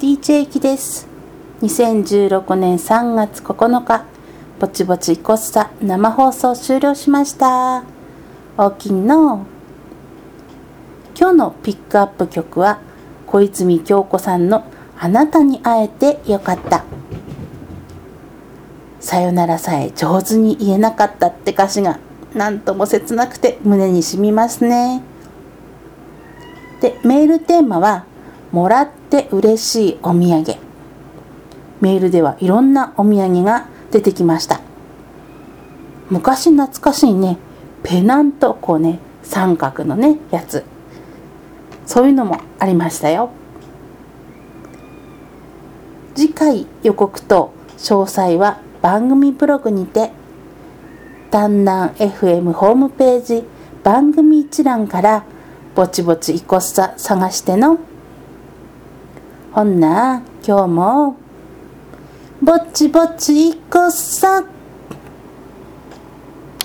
DJ きです。2016年3月9日ぼちぼちイコスタ生放送終了しました。おきんの。今日のピックアップ曲は小泉京子さんのあなたに会えてよかった。さよならさえ上手に言えなかったって歌詞がなんとも切なくて胸に染みますね。でメールテーマはもらって嬉しいお土産。メールではいろんなお土産が出てきました。昔懐かしいねペナントこうね三角のねやつ。そういうのもありましたよ。次回予告と詳細は番組ブログにて丹南 FM ホームページ番組一覧からぼちぼちいこっさ探してのほんな今日もぼっちぼっちいこっさ